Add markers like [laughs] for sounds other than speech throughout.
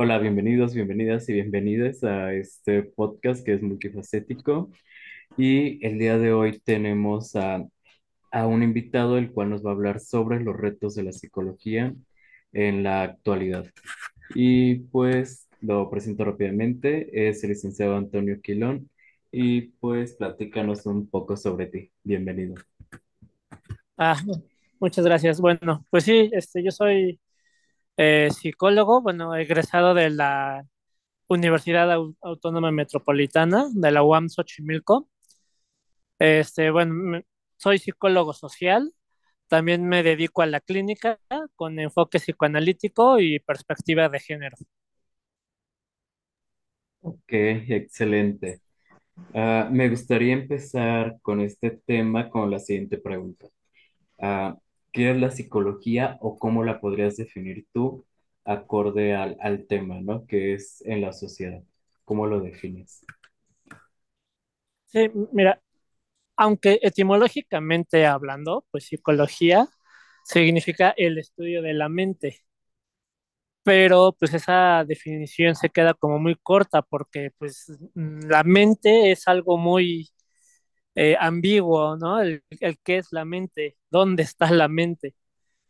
Hola, bienvenidos, bienvenidas y bienvenidas a este podcast que es multifacético. Y el día de hoy tenemos a, a un invitado el cual nos va a hablar sobre los retos de la psicología en la actualidad. Y pues lo presento rápidamente, es el licenciado Antonio Quilón y pues platícanos un poco sobre ti. Bienvenido. Ah, muchas gracias. Bueno, pues sí, este, yo soy eh, psicólogo, bueno, egresado de la Universidad Au- Autónoma Metropolitana, de la UAM Xochimilco. Este, bueno, soy psicólogo social, también me dedico a la clínica con enfoque psicoanalítico y perspectiva de género. Ok, excelente. Ah, me gustaría empezar con este tema con la siguiente pregunta. Ah, ¿qué es la psicología o cómo la podrías definir tú acorde al, al tema, ¿no? Que es en la sociedad. ¿Cómo lo defines? Sí, mira, aunque etimológicamente hablando, pues psicología significa el estudio de la mente. pero pues esa definición se queda como muy corta porque pues la mente es algo muy eh, ambiguo, ¿no? El, el qué es la mente, dónde está la mente.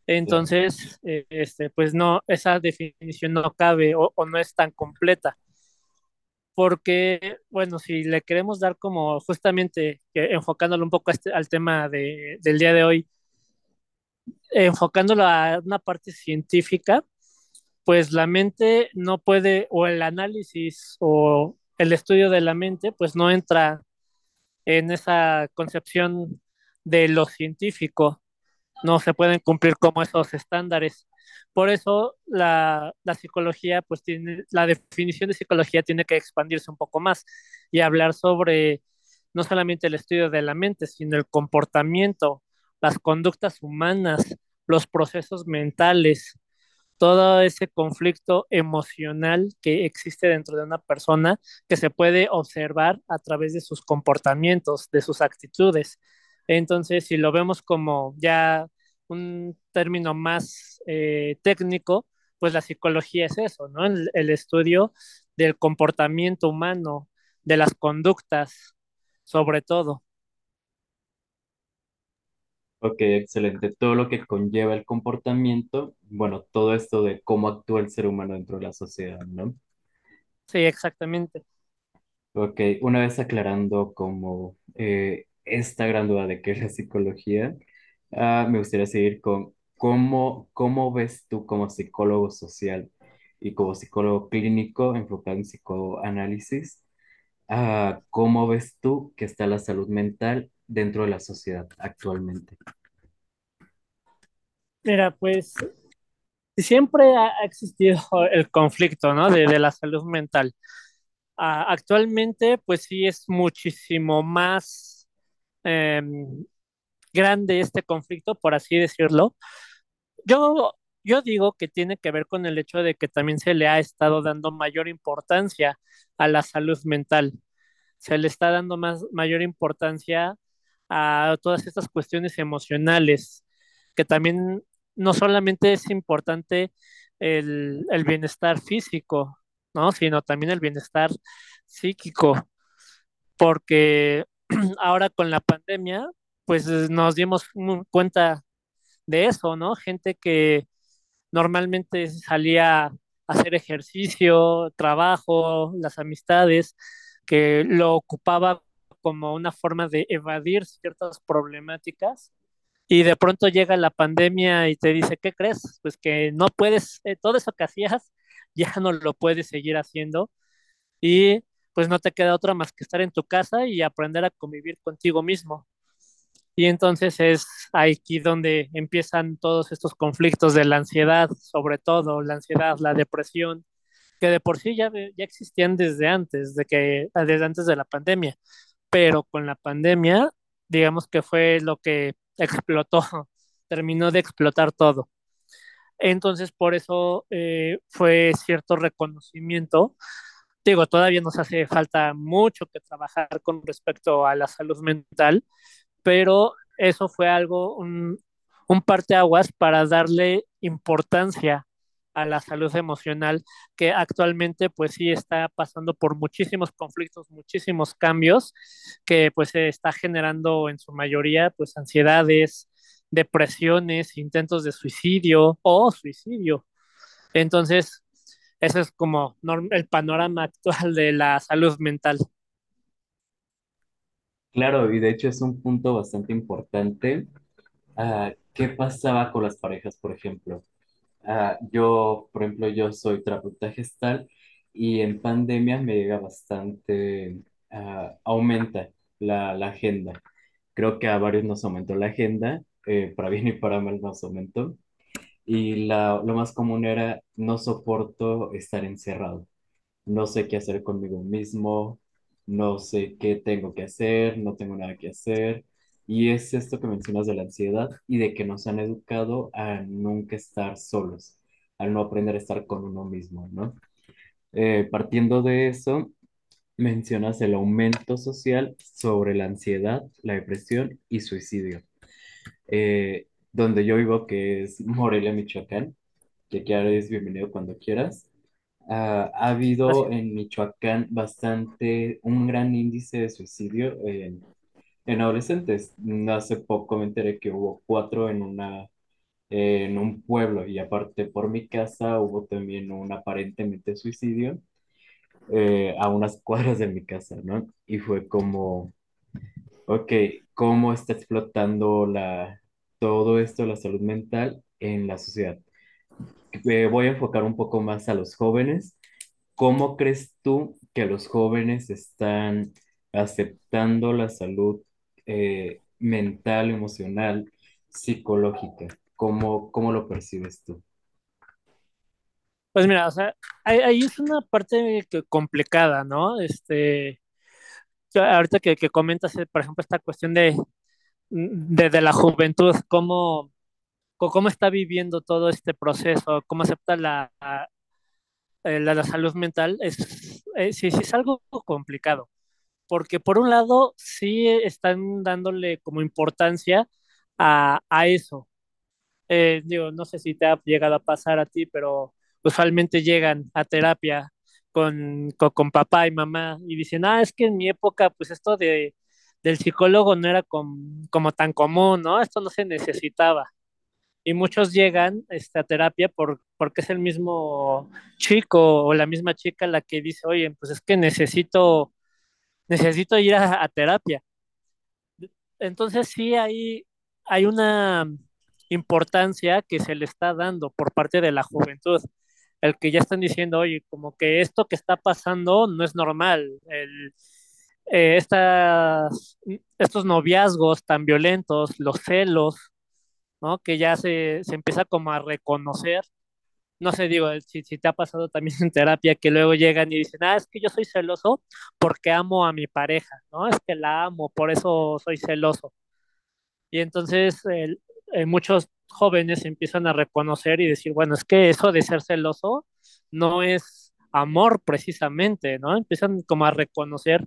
Entonces, eh, este, pues no, esa definición no cabe o, o no es tan completa, porque, bueno, si le queremos dar como justamente, que enfocándolo un poco este- al tema de, del día de hoy, enfocándolo a una parte científica, pues la mente no puede, o el análisis o el estudio de la mente, pues no entra en esa concepción de lo científico, no se pueden cumplir como esos estándares. Por eso la, psicología, pues tiene, la definición de psicología tiene que expandirse un poco más y hablar sobre no solamente el estudio de la mente, sino el comportamiento, las conductas humanas, los procesos mentales, todo ese conflicto emocional que existe dentro de una persona que se puede observar a través de sus comportamientos, de sus actitudes. Entonces, si lo vemos como ya un término más eh, técnico, pues la psicología es eso, ¿no? El, el estudio del comportamiento humano, de las conductas, sobre todo. Ok, excelente. Todo lo que conlleva el comportamiento, bueno, todo esto de cómo actúa el ser humano dentro de la sociedad, ¿no? Sí, exactamente. Ok, una vez aclarando como eh, esta gran duda de qué es la psicología, ah, me gustaría seguir con cómo, cómo ves tú como psicólogo social y como psicólogo clínico enfocado en psicoanálisis, ah, cómo ves tú que está la salud mental dentro de la sociedad actualmente. Mira, pues siempre ha existido [laughs] el conflicto, ¿no? De, de la salud mental. Uh, actualmente, pues sí es muchísimo más eh, grande este conflicto, por así decirlo. Yo, yo digo que tiene que ver con el hecho de que también se le ha estado dando mayor importancia a la salud mental. Se le está dando más, mayor importancia a todas estas cuestiones emocionales, que también no solamente es importante el, el bienestar físico, ¿no? Sino también el bienestar psíquico, porque [clears throat] ahora con la pandemia, pues nos dimos cuenta de eso, ¿no? Gente que normalmente salía a hacer ejercicio, trabajo, las amistades, que lo ocupaba como una forma de evadir ciertas problemáticas. Y de pronto llega la pandemia y te dice, ¿qué crees? Pues que no puedes, eh, todo eso que hacías, [laughs] ya no lo puedes seguir haciendo y pues no te queda otra más que estar en tu casa y aprender a convivir contigo mismo. Y entonces es aquí donde empiezan todos estos conflictos de la ansiedad, sobre todo la ansiedad, la depresión, que de por sí ya, ya existían desde antes, de que, desde antes de la pandemia, pero con la pandemia, digamos que fue lo que explotó, [laughs] terminó de explotar todo. Entonces, por eso eh, fue cierto reconocimiento digo, todavía nos hace falta mucho que trabajar con respecto a la salud mental, pero eso fue algo, un, un parteaguas para darle importancia a la salud emocional, que actualmente pues sí está pasando por muchísimos conflictos, muchísimos cambios, que pues se está generando en su mayoría pues ansiedades, depresiones, intentos de suicidio o suicidio. Entonces, ese es como el panorama actual de la salud mental. Claro, y de hecho es un punto bastante importante. Ah, ¿qué pasaba con las parejas, por ejemplo? Ah, yo, por ejemplo, yo soy terapeuta gestal y en pandemia me llega bastante, ah, aumenta la, la agenda. Creo que a varios nos aumentó la agenda, eh, para bien y para mal nos aumentó. Y la, lo más común era, no soporto estar encerrado no sé qué hacer conmigo mismo, no sé qué tengo que hacer, no tengo nada que hacer. Y es esto que mencionas de la ansiedad y de que nos han educado a nunca estar solos, al no aprender a estar con uno mismo, ¿no? Eh, partiendo de eso, mencionas el aumento social sobre la ansiedad, la depresión y suicidio. Eh, donde yo vivo, que es Morelia, Michoacán, que quieras bienvenido cuando quieras. Ah, ha habido Gracias. en Michoacán bastante, un gran índice de suicidio en, en adolescentes. Hace poco me enteré que hubo cuatro en una, en un pueblo y aparte por mi casa hubo también un aparentemente suicidio eh, a unas [laughs] cuadras de mi casa, ¿no? Y fue como, ok, ¿cómo está explotando la, todo esto, la salud mental en la sociedad? Voy a enfocar un poco más a los jóvenes ¿Cómo crees tú que los jóvenes están aceptando la salud eh, mental, emocional, psicológica? ¿Cómo, cómo lo percibes tú? Pues mira, o sea, ahí, es una parte complicada, ¿no? Este, ahorita que, que comentas, eh, por ejemplo, esta cuestión de, de, la juventud, cómo, cómo está viviendo todo este proceso, cómo acepta la, eh, la, la, salud mental, es, eh, sí es algo complicado, porque por un lado sí están dándole como importancia a, a eso. Eh, digo, no sé si te ha llegado a pasar a ti, pero usualmente llegan a terapia con, con, papá y mamá y dicen, ah, es que en mi época, pues esto de, del psicólogo no era com, como tan común, ¿no? Esto no se necesitaba y muchos llegan este, a terapia por, porque es el mismo chico o la misma chica la que dice, oye, pues es que necesito, necesito ir a, a terapia. Entonces sí hay, hay una importancia que se le está dando por parte de la juventud, el que ya están diciendo, oye, como que esto que está pasando no es normal, eh, estas, estos noviazgos tan violentos, los celos, ¿no? Que ya se, se empieza como a reconocer. No sé, digo, si, si te ha pasado también [laughs] en terapia que luego llegan y dicen, ah, es que yo soy celoso porque amo a mi pareja, ¿no? Es que la amo, por eso soy celoso. Y entonces eh, muchos jóvenes empiezan a reconocer y decir, bueno, es que eso de ser celoso no es amor precisamente, ¿no? Empiezan como a reconocer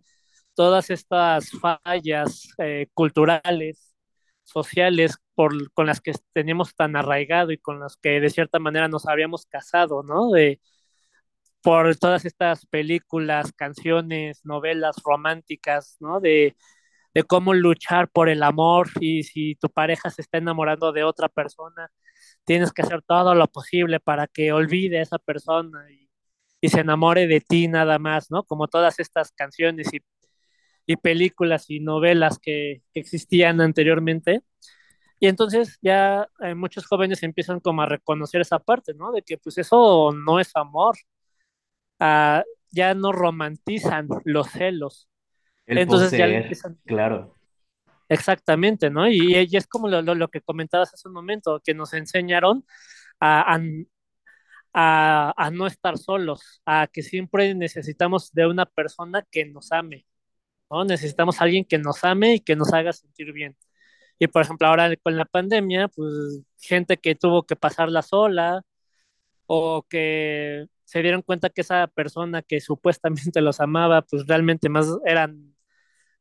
todas estas fallas eh, culturales, sociales, por, con las que teníamos tan arraigado y con las que de cierta manera nos habíamos casado, ¿no? De, por todas estas películas, canciones, novelas románticas, ¿no? De, de cómo luchar por el amor y si tu pareja se está enamorando de otra persona, tienes que hacer todo lo posible para que olvide a esa persona y, y se enamore de ti nada más, ¿no? Como todas estas canciones y, y películas y novelas que, que, existían anteriormente. Y entonces ya eh, muchos jóvenes empiezan como a reconocer esa parte, ¿no? De que pues eso no es amor, uh, ya no romantizan los celos. El Entonces ya poseer, empiezan, claro. exactamente, ¿no? Y, y es como lo, lo, lo, que comentabas hace un momento, que nos enseñaron a, a, a, a no estar solos, a que siempre necesitamos de una persona que nos ame, ¿no? Necesitamos a alguien que nos ame y que nos haga sentir bien. Y por ejemplo, ahora con la pandemia, pues gente que tuvo que pasarla sola o que se dieron cuenta que esa persona que supuestamente los amaba, pues realmente más eran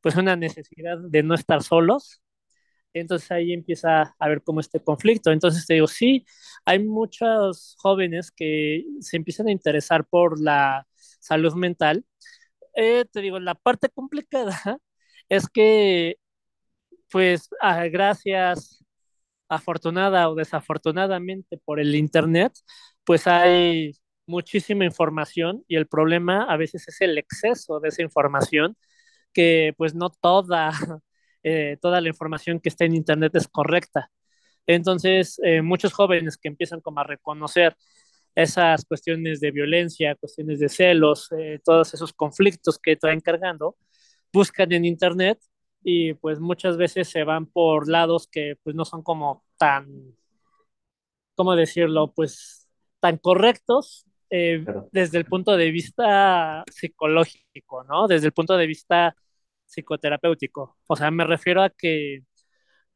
pues una necesidad de no estar solos. Entonces ahí empieza a ver como este conflicto. Entonces te digo, sí, hay muchos jóvenes que se empiezan a interesar por la salud mental. Eh, te digo, la parte complicada [laughs] es que, pues, ah, gracias, afortunada o desafortunadamente por el Internet, pues hay muchísima información y el problema a veces es el exceso de esa información, que pues no toda, [laughs] eh, toda la información que está en Internet es correcta. Entonces, eh, muchos jóvenes que empiezan como a reconocer esas cuestiones de violencia, cuestiones de celos, eh, todos esos conflictos que traen cargando, buscan en Internet y pues muchas veces se van por lados que pues no son como tan, ¿cómo decirlo? Pues tan correctos eh, desde el punto de vista psicológico, ¿no? Desde el punto de vista psicoterapéutico. O sea, me refiero a que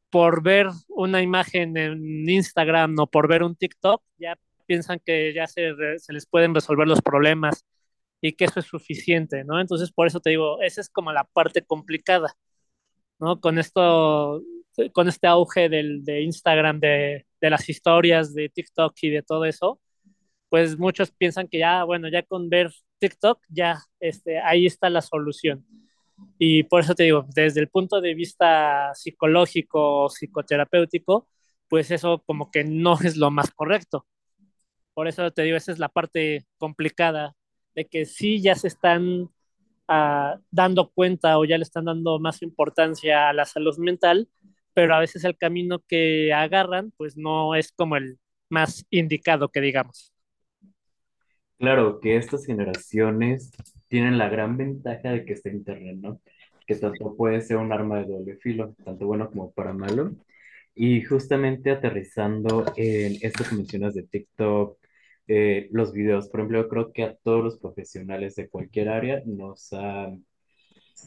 por ver una imagen en Instagram o por ver un TikTok, ya piensan que ya se, se les pueden resolver los problemas y que eso es suficiente, ¿no? Entonces, por eso te digo, esa es como la parte complicada, ¿no? Con esto, con este auge del, de Instagram, de, de las historias, de TikTok y de todo eso, pues muchos piensan que ya, bueno, ya con ver TikTok, ya este, ahí está la solución. Y por eso te digo, desde el punto de vista psicológico o psicoterapéutico, pues eso como que no es lo más correcto. Por eso te digo, esa es la parte complicada, de que sí ya se están uh, dando cuenta o ya le están dando más importancia a la salud mental, pero a veces el camino que agarran pues no es como el más indicado que digamos. Claro, que estas generaciones tienen la gran ventaja de que está Internet, ¿no? Que tanto puede ser un arma de doble filo, tanto bueno como para malo. Y justamente aterrizando en esto que de TikTok, eh, los videos, por ejemplo, yo creo que a todos los profesionales de cualquier área nos ha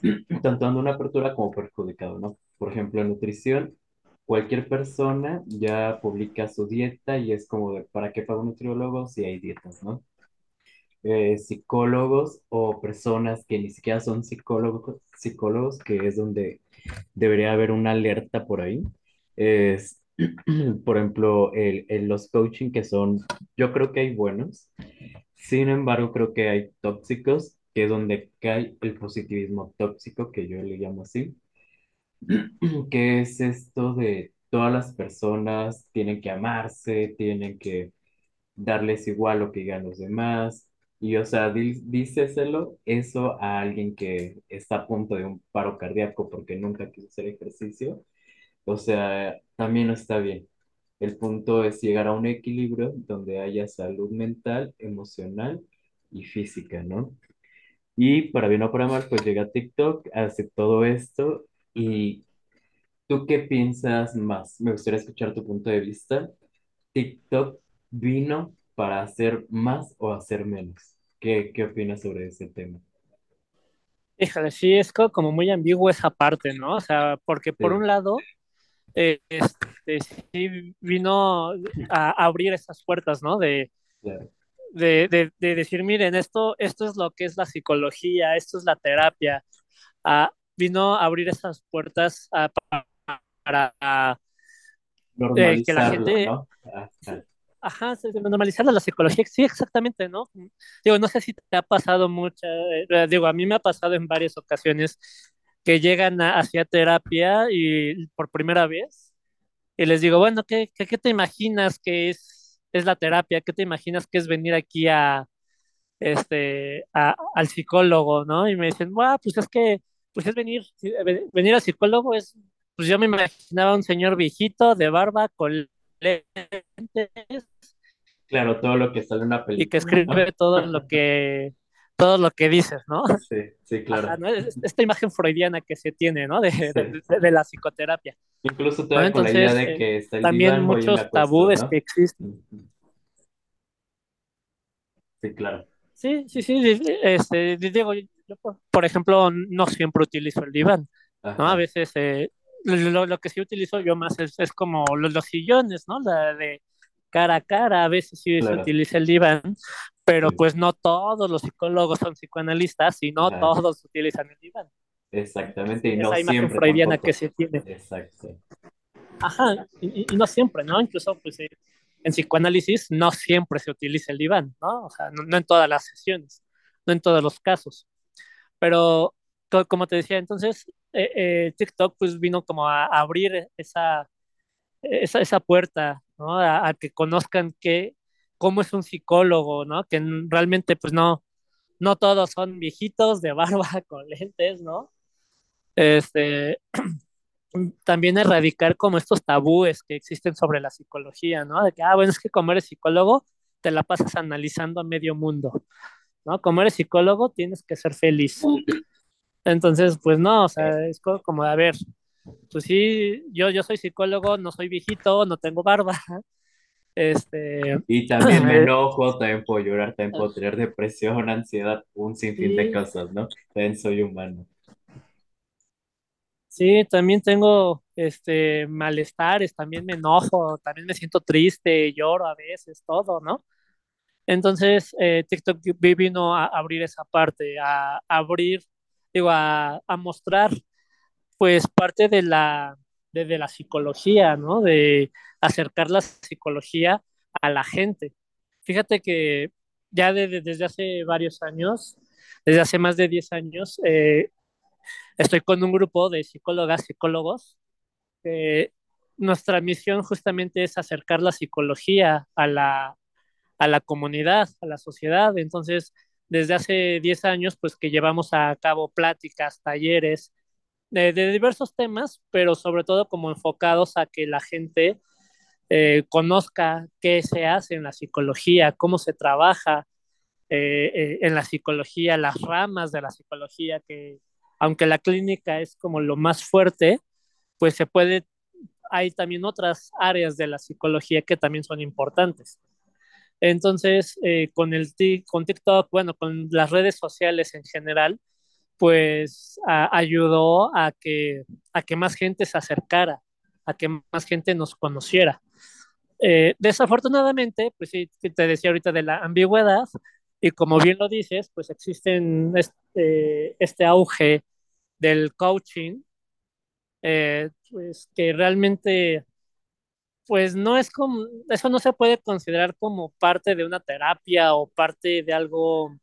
[clears throat] tanto dando una apertura como perjudicado, ¿no? Por ejemplo, en nutrición, cualquier persona ya publica su dieta y es como de, ¿para qué paga un nutriólogo si hay dietas, ¿no? Eh, psicólogos o personas que ni siquiera son psicólogos, psicólogos, que es donde debería haber una alerta por ahí. Es, [clears throat] por ejemplo, el, el- los coaching que son, yo creo que hay buenos, sin embargo, creo que hay tóxicos, que es donde cae el positivismo tóxico, que yo le llamo así, [clears throat] que es esto de todas las personas tienen que amarse, tienen que darles igual lo que digan los demás. Y, o sea, di- díceselo eso a alguien que está a punto de un paro cardíaco porque nunca quiso hacer ejercicio. O sea, también no está bien. El punto es llegar a un equilibrio donde haya salud mental, emocional y física, ¿no? Y para bien o para mal, pues llega TikTok, hace todo esto. ¿Y tú qué piensas más? Me gustaría escuchar tu punto de vista. TikTok vino para hacer más o hacer menos. ¿Qué, qué opinas sobre ese tema? Híjole, sí, es co- como muy ambiguo esa parte, ¿no? O sea, porque por Sí, un lado, eh, este, sí vino a abrir esas puertas, ¿no? De, de, de, de decir, miren, esto, esto es lo que es la psicología, esto es la terapia. Ah, vino a abrir esas puertas ah, para ah, eh, que la gente, ¿no? Ajá, normalizar la psicología. Sí, exactamente, ¿no? Digo, no sé si te ha pasado mucho, eh, digo, a mí me ha pasado en varias ocasiones que llegan a- hacia terapia y por primera vez y les digo, bueno, ¿qué, qué, qué te imaginas que es, es la terapia? ¿Qué te imaginas que es venir aquí a, este, a- al psicólogo, ¿no? Y me dicen, wow, pues es que, pues es venir, venir al psicólogo es, pues yo me imaginaba un señor viejito de barba con lentes Claro, todo lo que sale en una y que película, escribe todo lo que, todo lo que dices, ¿no? Sí, sí, [laughs] Ajá, claro. ¿no? Es- Esta imagen freudiana que se tiene, ¿no? De, de, Sí. de- de la psicoterapia, Incluso ¿no? todavía con la idea de eh, que está el también diván, muchos tabúes que existen. Sí, claro. Sí, sí, sí, este, di- digo, yo, por ejemplo, no siempre utilizo el diván, ¿no? A Ajá, veces eh, lo, lo que sí utilizo yo más es, es como los, los sillones, ¿no? La de cara a cara, a veces sí se utiliza el diván, pero Sí. pues no todos los psicólogos son psicoanalistas y no todos utilizan el diván. exactamente. Y no esa imagen siempre freudiana que se tiene. Exacto. Ajá, y, y no siempre, ¿no? Incluso, pues, eh, en psicoanálisis no siempre se utiliza el diván, ¿no? O sea, no, no en todas las sesiones, no en todos los casos. Pero, co- como te decía, entonces, eh, eh, TikTok, pues, vino como a, abrir esa, esa, esa puerta, ¿no? A, a que conozcan que, cómo es un psicólogo, ¿no? Que realmente, pues, no, no todos son viejitos de barba [laughs] con lentes, ¿no? Este, [clears throat] también erradicar como estos tabúes que existen sobre la psicología, ¿no? De que, ah, bueno, es que como eres psicólogo, te la pasas analizando a medio mundo, ¿no? Como eres psicólogo, tienes que ser feliz. Entonces, pues no, o sea, es co- como, a ver, pues sí, yo, yo soy psicólogo, no soy viejito, no tengo barba, este, Y también me enojo, también puedo llorar, también puedo tener depresión, ansiedad, un sinfín de sí, cosas, ¿no? También soy humano. sí, también tengo, este, malestares, también me enojo, también me siento triste, lloro a veces, todo, ¿no? Entonces, eh, TikTok vi- vino a abrir esa parte, a, abrir, digo, a, a mostrar, pues, parte de la, de, de la psicología, ¿no? De acercar la psicología a la gente. Fíjate que ya de- de- desde hace varios años, desde hace más de 10 años, eh, estoy con un grupo de psicólogas, psicólogos. nuestra misión justamente es acercar la psicología a la, a la comunidad, a la sociedad. Entonces, desde hace 10 años, pues que llevamos a cabo pláticas, talleres de, diversos temas, pero sobre todo como enfocados a que la gente eh, conozca qué se hace en la psicología, cómo se trabaja eh, eh, en la psicología, las ramas de la psicología, que aunque la clínica es como lo más fuerte, pues se puede, hay también otras áreas de la psicología que también son importantes. Entonces, con el con TikTok, bueno, con las redes sociales en general, pues a, ayudó a que, a que más gente se acercara, a que más gente nos conociera. Eh, desafortunadamente, pues sí, te decía ahorita de la ambigüedad, y como bien lo dices, pues existen este, este auge del coaching, eh, pues que realmente pues no es como, eso no se puede considerar como parte de una terapia o parte de algo,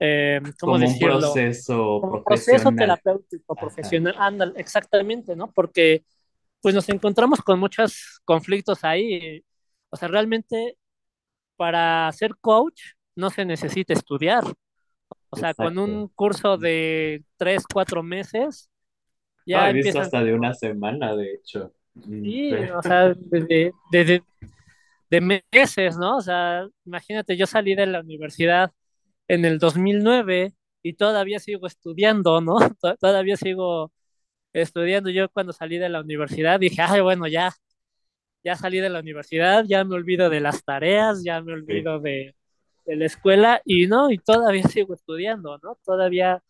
eh, ¿cómo Como un decirlo? proceso Como proceso profesional. terapéutico, Ajá, profesional, ándale, exactamente, ¿no? Porque pues nos encontramos con muchos conflictos ahí. O sea, realmente para ser coach no se necesita estudiar. O sea, con exacto. un curso de tres, cuatro meses ya he visto empiezan hasta de una semana, de hecho. Mm, sí, o sea, desde, desde de meses, ¿no? O sea, imagínate, yo salí de la universidad en el 2009 y todavía sigo estudiando, ¿no? [laughs] To- Todavía sigo estudiando. Yo cuando salí de la universidad dije, ay, bueno, ya, ya salí de la universidad, ya me olvido de las tareas, ya me Sí, olvido de, de la escuela y no, y todavía sigo estudiando, ¿no? Todavía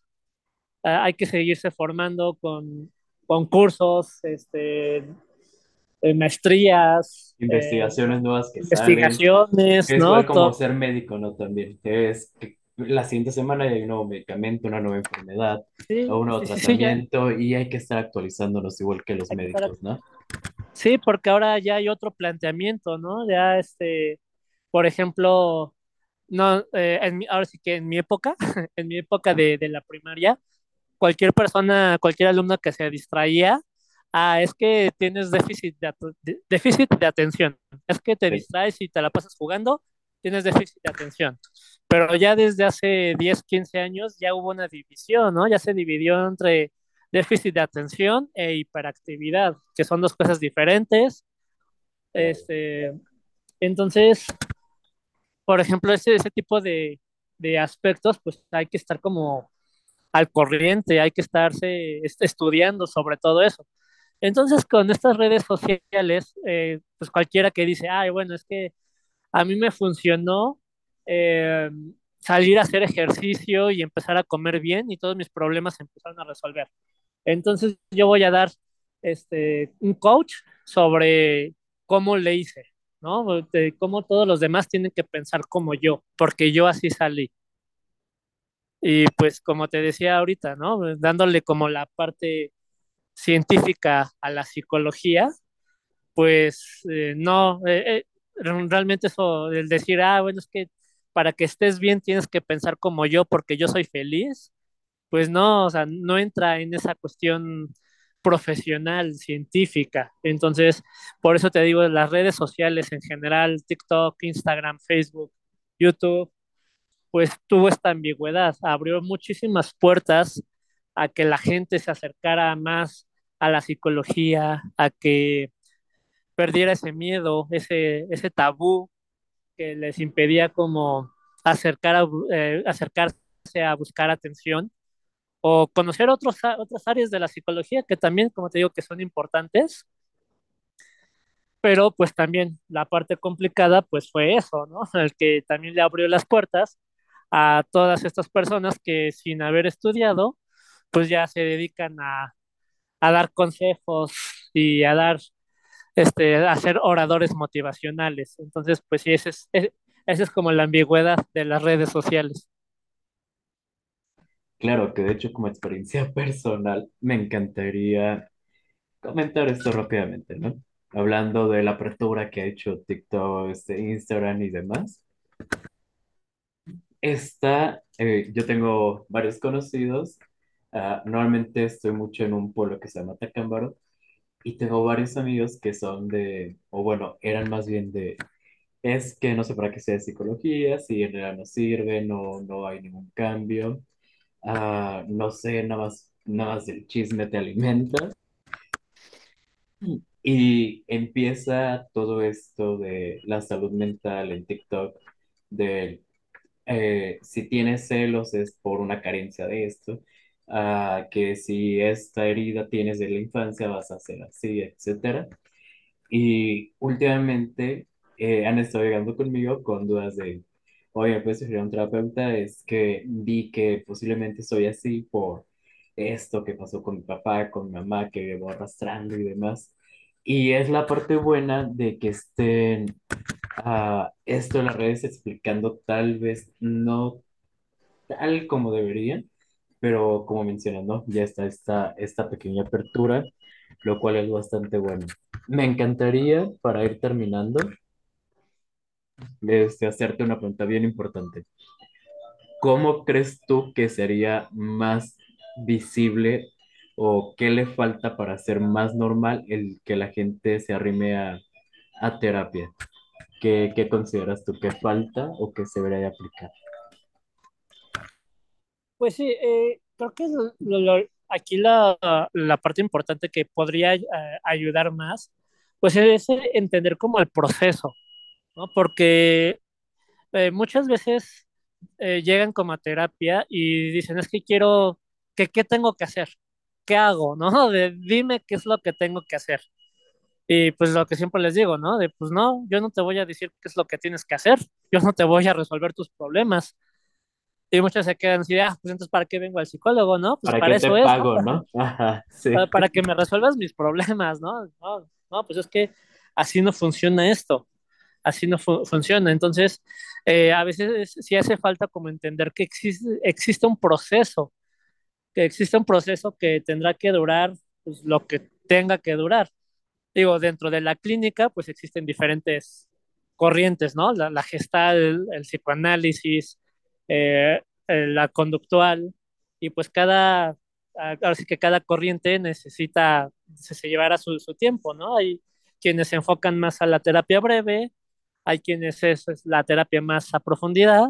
ah, hay que seguirse formando con, con cursos, este, maestrías, eh, investigaciones nuevas que salen. investigaciones, Es ¿no? igual como Todo, ser médico, ¿no? También. que Es que la siguiente semana hay un nuevo medicamento, una nueva enfermedad, o sí, un nuevo sí, sí, tratamiento, y hay que estar actualizándonos igual que los hay médicos, ¿no? Sí, porque ahora ya hay otro planteamiento, ¿no? Ya este, por ejemplo, no, eh, en mi- ahora sí que en mi época, [laughs] en mi época de, de la primaria, cualquier persona, cualquier alumno que se distraía, ah, es que tienes déficit de, déficit de atención, es que te distraes y te la pasas jugando, tienes déficit de atención. Pero ya desde hace 10, 15 años ya hubo una división, ¿no? Ya se dividió entre déficit de atención e hiperactividad, que son dos cosas diferentes. Este, entonces, por ejemplo, ese, ese tipo de, de aspectos, pues hay que estar como al corriente, hay que estarse est- estudiando sobre todo eso. Entonces, con estas redes sociales, eh, pues cualquiera que dice, ay, bueno, es que a mí me funcionó eh, salir a hacer ejercicio y empezar a comer bien y todos mis problemas se empezaron a resolver. Entonces, yo voy a dar este, un coach sobre cómo le hice, ¿no? De cómo todos los demás tienen que pensar como yo, porque yo así salí. Y pues como te decía ahorita, ¿no? Dándole como la parte científica a la psicología, pues eh, no, eh, realmente eso, el decir, ah, bueno, es que para que estés bien tienes que pensar como yo porque yo soy feliz, pues no, o sea, no entra en esa cuestión profesional, científica. Entonces, por eso te digo, las redes sociales en general, TikTok, Instagram, Facebook, YouTube, pues tuvo esta ambigüedad, abrió muchísimas puertas a que la gente se acercara más a la psicología, a que perdiera ese miedo, ese, ese tabú que les impedía como acercar eh, acercarse a buscar atención o conocer otros, otras áreas de la psicología que también, como te digo, que son importantes, pero pues también la parte complicada pues fue eso, ¿no? [laughs] El que también le abrió las puertas a todas estas personas que sin haber estudiado, pues ya se dedican a, a dar consejos y a dar, este, a ser oradores motivacionales. Entonces, pues sí, ese es, esa es como la ambigüedad de las redes sociales. Claro que de hecho como experiencia [laughs] personal me encantaría comentar esto rápidamente, ¿no? Hablando de la apertura que ha hecho TikTok, este, Instagram y demás. Esta, eh, yo tengo varios conocidos. ah, normalmente estoy mucho en un pueblo que se llama Tacámbaro y tengo varios amigos que son de, o bueno, eran más bien de, es que no sé para qué sea de psicología, si en realidad no sirve, no, no hay ningún cambio. Ah, no sé, nada más, nada más el chisme te alimenta. Y empieza todo esto de la salud mental en TikTok, de eh, si tienes celos es por una carencia de esto, ah, que si esta herida tienes de la infancia vas a ser así, etcétera. Y últimamente eh, han estado llegando conmigo con dudas de, oye, pues ir a un terapeuta, es que vi que posiblemente soy así por esto que pasó con mi papá, con mi mamá, que llevo arrastrando y demás. Y es la parte buena de que estén ah, esto en las redes explicando tal vez no tal como deberían, pero como mencionas. Ya está esta, esta pequeña apertura, lo cual es bastante bueno. Me encantaría, para ir terminando, este, hacerte una pregunta bien importante. ¿Cómo crees tú que sería más visible o qué le falta para ser más normal el que la gente se arrime a, a terapia? ¿Qué, qué consideras tú que falta o que se debería de aplicar? Pues sí, eh, creo que aquí la, la parte importante que podría eh, ayudar más, pues es entender como el proceso, ¿no? Porque eh, muchas veces eh, llegan como a terapia y dicen, es que quiero, que, ¿qué tengo que hacer? ¿Qué hago? ¿No? [laughs] De, dime qué es lo que tengo que hacer. Y pues lo que siempre les digo, ¿no? De, pues no, yo no te voy a decir qué es lo que tienes que hacer, yo no te voy a resolver tus problemas. Y muchos se quedan así, ah, pues entonces, ¿para qué vengo al psicólogo, no? Pues ¿Para eso es, ¿no? pago, no? [laughs] Ajá, Para, que me resuelvas mis problemas, ¿no? No, no, pues es que así no funciona esto, así no fu- funciona. Entonces, eh, a veces sí hace falta como entender que existe, existe un proceso, que existe un proceso que tendrá que durar pues, lo que tenga que durar. Digo, dentro de la clínica, pues existen diferentes corrientes, ¿no? La, la gestal, el, el psicoanálisis, eh, eh, la conductual, y pues cada, ah, ahora sí que cada corriente necesita, se llevará su, su tiempo, ¿no? Hay quienes se enfocan más a la terapia breve, hay quienes es, es la terapia más a profundidad,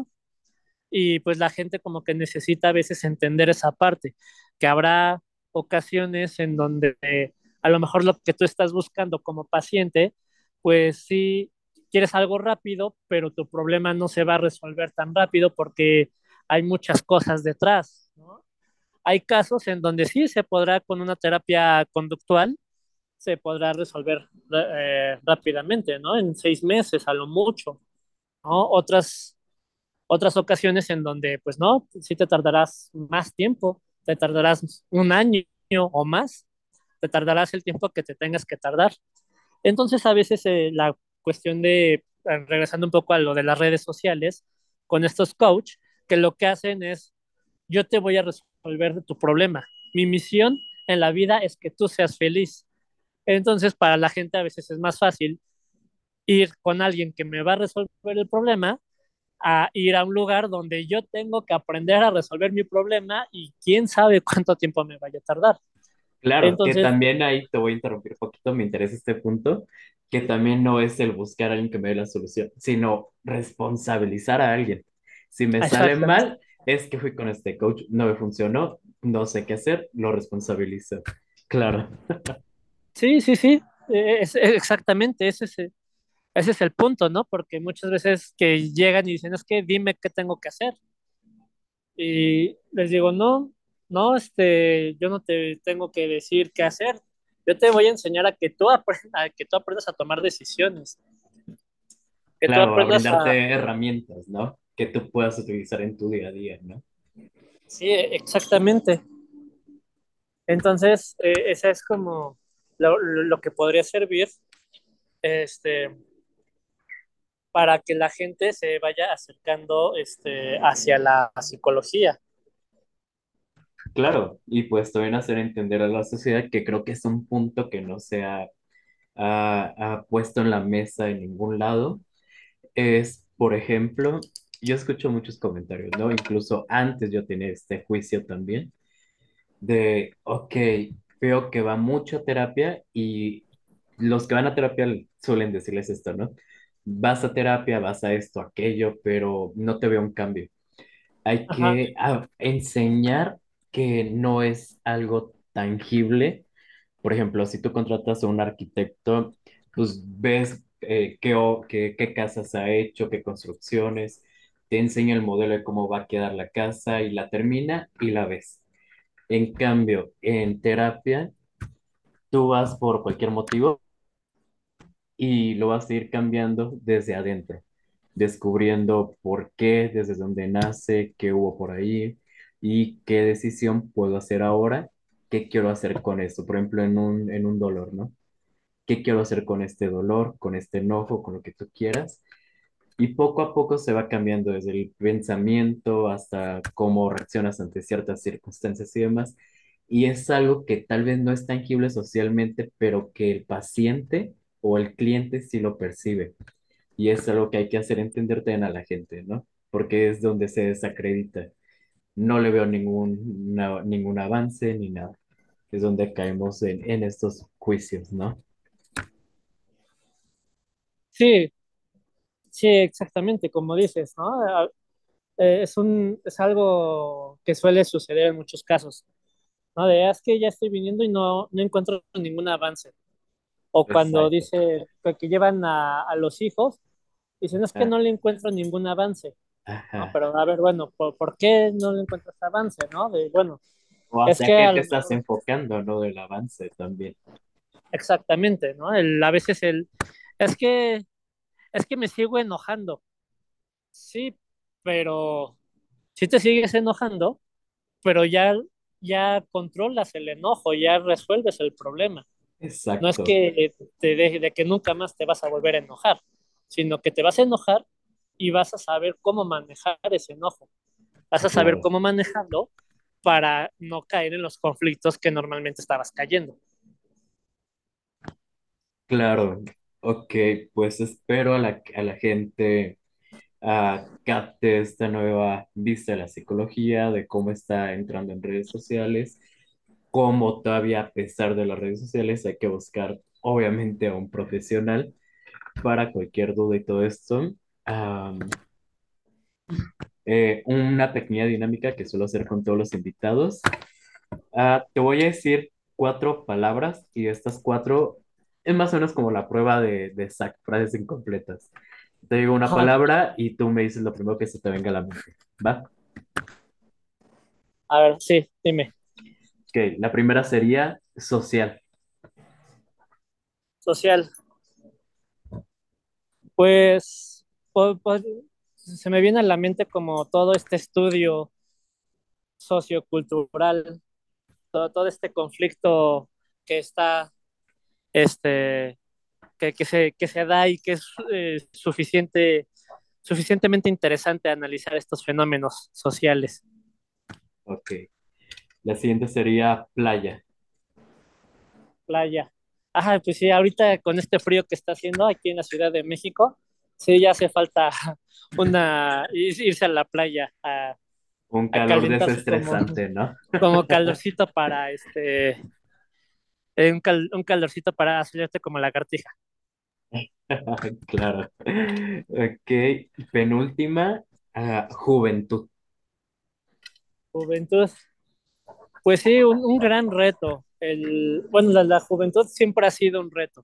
y pues la gente como que necesita a veces entender esa parte, que habrá ocasiones en donde eh, a lo mejor lo que tú estás buscando como paciente, pues sí quieres algo rápido, pero tu problema no se va a resolver tan rápido porque hay muchas cosas detrás, ¿no? Hay casos en donde sí se podrá con una terapia conductual, se podrá resolver eh, rápidamente, ¿no? En seis meses a lo mucho, ¿no? Otras otras ocasiones en donde, pues no, sí te tardarás más tiempo, te tardarás un año o más, te tardarás el tiempo que te tengas que tardar. Entonces, a veces eh, la cuestión de, eh, regresando un poco a lo de las redes sociales, con estos coach, que lo que hacen es, yo te voy a resolver tu problema. Mi misión en la vida es que tú seas feliz. Entonces, para la gente a veces es más fácil ir con alguien que me va a resolver el problema a ir a un lugar donde yo tengo que aprender a resolver mi problema y quién sabe [laughs] cuánto tiempo me vaya a tardar. Claro, que Entonces, también ahí te voy a interrumpir un poquito, me interesa este punto, que también no es el buscar a alguien que me dé la solución, sino responsabilizar a alguien. Si me sale mal, es que fui con este coach, no me funcionó, no sé qué hacer, lo responsabilizo. Claro, Sí, sí, sí, es, es exactamente, ese es, el- ese es el punto, ¿no? Porque muchas veces que llegan y dicen, es que dime qué tengo que hacer. Y les digo, no, no, este, yo no te tengo que decir qué hacer. Yo te voy a enseñar a que tú, a que tú aprendas a tomar decisiones, que tú claro, a aprendas a... brindarte herramientas, ¿no? Que tú puedas utilizar en tu día a día, ¿no? Sí, exactamente. Entonces, eh, esa es como lo, lo que podría servir este, para que la gente se vaya acercando este, hacia la psicología. Claro, y pues también hacer entender a la sociedad que creo que es un punto que no se ha, ha- ha puesto en la mesa en ningún lado es, por ejemplo, yo escucho muchos comentarios, ¿no? Incluso antes yo tenía este juicio también de, ok, veo que va mucho a terapia y los que van a terapia suelen decirles esto, ¿no? Vas a terapia, vas a esto, aquello, pero no te veo un cambio. Hay Ajá, que ah, enseñar que no es algo tangible por ejemplo, si tú contratas a un arquitecto, pues ves eh, qué, qué, qué casas ha hecho, qué construcciones, te enseña el modelo de cómo va a quedar la casa y la termina y la ves. En cambio, en terapia, tú vas por cualquier motivo y lo vas a ir cambiando desde adentro, descubriendo por qué, desde dónde nace, qué hubo por ahí y qué decisión puedo hacer ahora, qué quiero hacer con eso. Por ejemplo, en un, en un dolor, ¿no? qué quiero hacer con este dolor, con este enojo, con lo que tú quieras. Y poco a poco se va cambiando desde el pensamiento hasta cómo reaccionas ante ciertas circunstancias y demás. Y es algo que tal vez no es tangible socialmente, pero que el paciente o el cliente sí lo percibe. Y es algo que hay que hacer entender también a la gente, ¿no? Porque es donde se desacredita. No le veo ningún, ningún avance ni nada. Es donde caemos en, en estos juicios, ¿no? sí, sí, exactamente, como dices, ¿no? Eh, es un, es algo que suele suceder en muchos casos, ¿no? De, "Ah, es que ya estoy viniendo y no, no encuentro ningún avance. O cuando Exacto. dice que que llevan a, a los hijos, dicen, es que Ah, no le encuentro ningún avance, ¿no? Pero a ver, bueno, ¿por, por qué no le encuentras avance, ¿no? De, bueno, O es hacia que te estás enfocando, ¿no? Del avance también. exactamente, ¿no? El, a veces el, es que, es que me sigo enojando. Sí, pero si te sigues enojando, pero ya, ya controlas el enojo, ya resuelves el problema. No es Exacto, que te deje de que nunca más te vas a volver a enojar, sino que te vas a enojar y vas a saber cómo manejar ese enojo. Vas a saber cómo manejarlo para no caer en los conflictos que normalmente estabas cayendo. claro. Ok, pues espero a la, a la gente ah, capte esta nueva vista de la psicología, de cómo está entrando en redes sociales, cómo todavía a pesar de las redes sociales hay que buscar obviamente a un profesional para cualquier duda y todo esto. Eh, una pequeña dinámica que suelo hacer con todos los invitados Ah, te voy a decir cuatro palabras y estas cuatro es más o menos como la prueba de, de SAC, frases incompletas. Te digo una palabra y tú me dices lo primero que se te venga a la mente. ¿Va? A ver, sí, dime. Ok, la primera sería social. Social. Pues, se me viene a la mente como todo este estudio sociocultural, todo, todo este conflicto que está, este, que, que se, que se da y que es eh, suficiente, suficientemente interesante analizar estos fenómenos sociales. Ok. La siguiente sería playa. Playa. Ajá, pues sí, ahorita con este frío que está haciendo aquí en la Ciudad de México, sí, ya hace falta [laughs] una irse a la playa a, Un calor como, desestresante, ¿no? como calorcito para este, eh, un, cal, un calorcito para hacerte como lagartija. [laughs] Claro. Ok, penúltima, ah, juventud. Juventud, pues sí, un, un gran reto. El, bueno, la, la, juventud siempre ha sido un reto,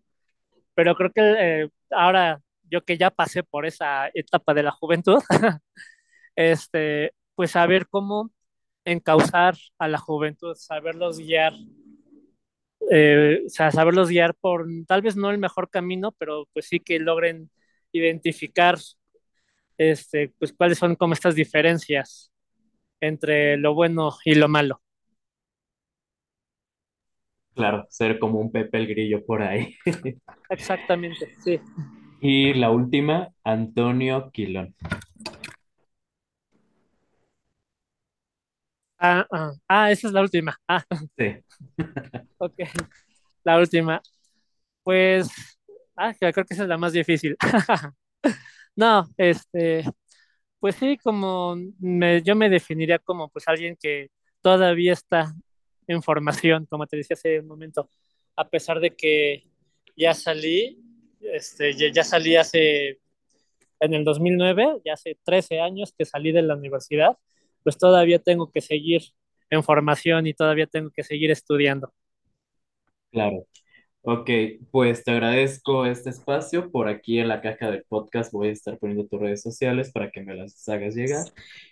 pero creo que eh, ahora yo que ya pasé por esa etapa de la juventud, [laughs] este, pues saber cómo encauzar a la juventud, saberlos guiar, eh, o sea, saberlos guiar por tal vez no el mejor camino, pero pues sí que logren identificar este, pues cuáles son como estas diferencias entre lo bueno y lo malo. Claro, ser como un Pepe el Grillo por ahí. [laughs] Exactamente, sí. Y la última, Antonio Quilón. Ah, ah, ah, esa es la última. Ah, Sí. [laughs] ok. La última. Pues, ah, creo que esa es la más difícil. [laughs] No, este, pues sí, como me, yo me definiría como pues alguien que todavía está en formación, como te decía hace un momento, a pesar de que ya salí, este, ya, salí hace, en el 2009, ya hace 13 años que salí de la universidad, pues todavía tengo que seguir en formación y todavía tengo que seguir estudiando. Claro. Ok, pues te agradezco este espacio. Por aquí en la caja del podcast voy a estar poniendo tus redes sociales para que me las hagas llegar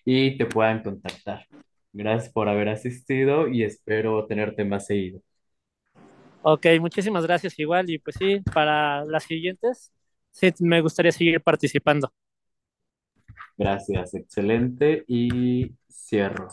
y te puedan contactar. Gracias por haber asistido y espero tenerte más seguido. Ok, muchísimas gracias igual y pues sí, para las siguientes, sí, me gustaría seguir participando. Gracias, excelente y cierro.